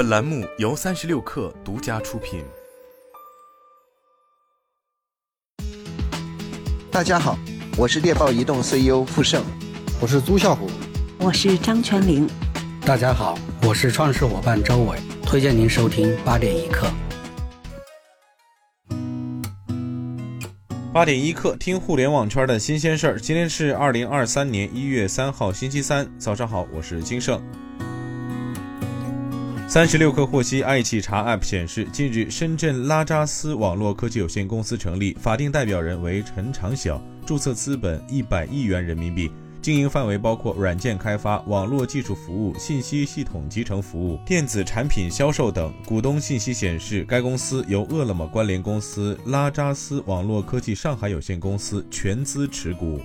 本栏目由三十六氪独家出品。大家好，我是猎豹移动 CEO 傅盛，我是朱啸虎，我是张泉灵。大家好，我是创始伙伴周伟，推荐您收听八点一刻。八点一刻，听互联网圈的新鲜事儿。今天是二零二三年一月三号，星期三，早上好，我是金盛。三十六氪获悉，爱企查 App 显示，近日深圳拉扎斯网络科技有限公司成立，法定代表人为陈长晓，注册资本一百亿元人民币。经营范围包括软件开发、网络技术服务、信息系统集成服务、电子产品销售等。股东信息显示，该公司由饿了么关联公司拉扎斯网络科技上海有限公司全资持股。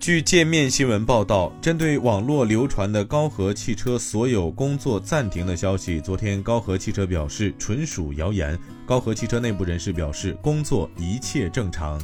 据界面新闻报道，针对网络流传的高和汽车所有工作暂停的消息，昨天高和汽车表示纯属谣言。高和汽车内部人士表示，工作一切正常。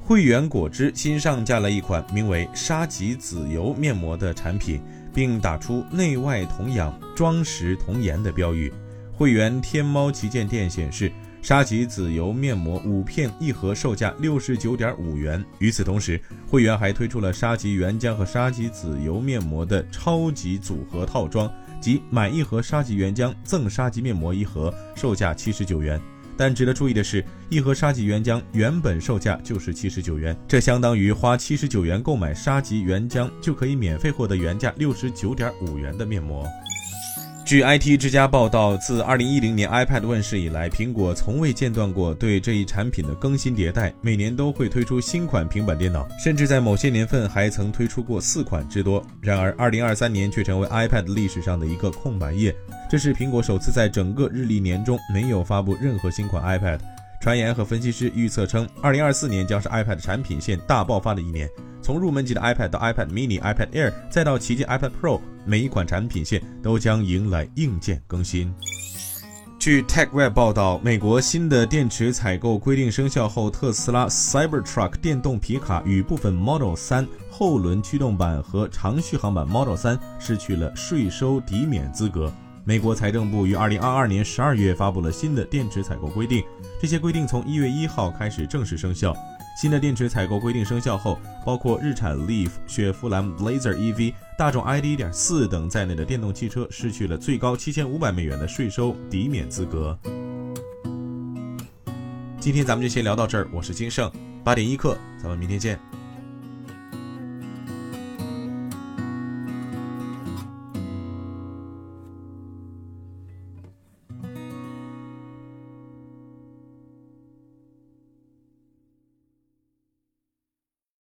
汇源果汁新上架了一款名为“沙棘籽油”面膜的产品，并打出“内外同养，装实童颜”的标语。汇源天猫旗舰店显示，沙棘籽油面膜五片一盒售价六十九点五元。与此同时，会员还推出了沙棘原浆和沙棘籽油面膜的超级组合套装，即买一盒沙棘原浆赠沙棘面膜一盒，售价七十九元。但值得注意的是，一盒沙棘原浆原本售价就是七十九元，这相当于花七十九元购买沙棘原浆就可以免费获得原价六十九点五元的面膜。据 IT 之家报道，自2010年 iPad 问世以来，苹果从未间断过对这一产品的更新迭代，每年都会推出新款平板电脑，甚至在某些年份还曾推出过四款之多。然而，2023年却成为 iPad 历史上的一个空白页。这是苹果首次在整个日历年中没有发布任何新款 iPad。传言和分析师预测称，2024年将是 iPad 产品线大爆发的一年。从入门级的 iPad 到 iPad Mini、iPad Air，再到旗舰 iPad Pro，每一款产品线都将迎来硬件更新。据 TechWeb 报道，美国新的电池采购规定生效后，特斯拉 Cybertruck 电动皮卡与部分 Model 3后轮驱动版和长续航版 Model 3失去了税收抵免资格。美国财政部于2022年12月发布了新的电池采购规定，这些规定从1月1号开始正式生效。新的电池采购规定生效后，包括日产 Leaf、雪佛兰 Blazer EV、大众 ID.4 等在内的电动汽车失去了最高七千五百美元的税收抵免资格。今天咱们就先聊到这儿，我是金盛，八点一刻，咱们明天见。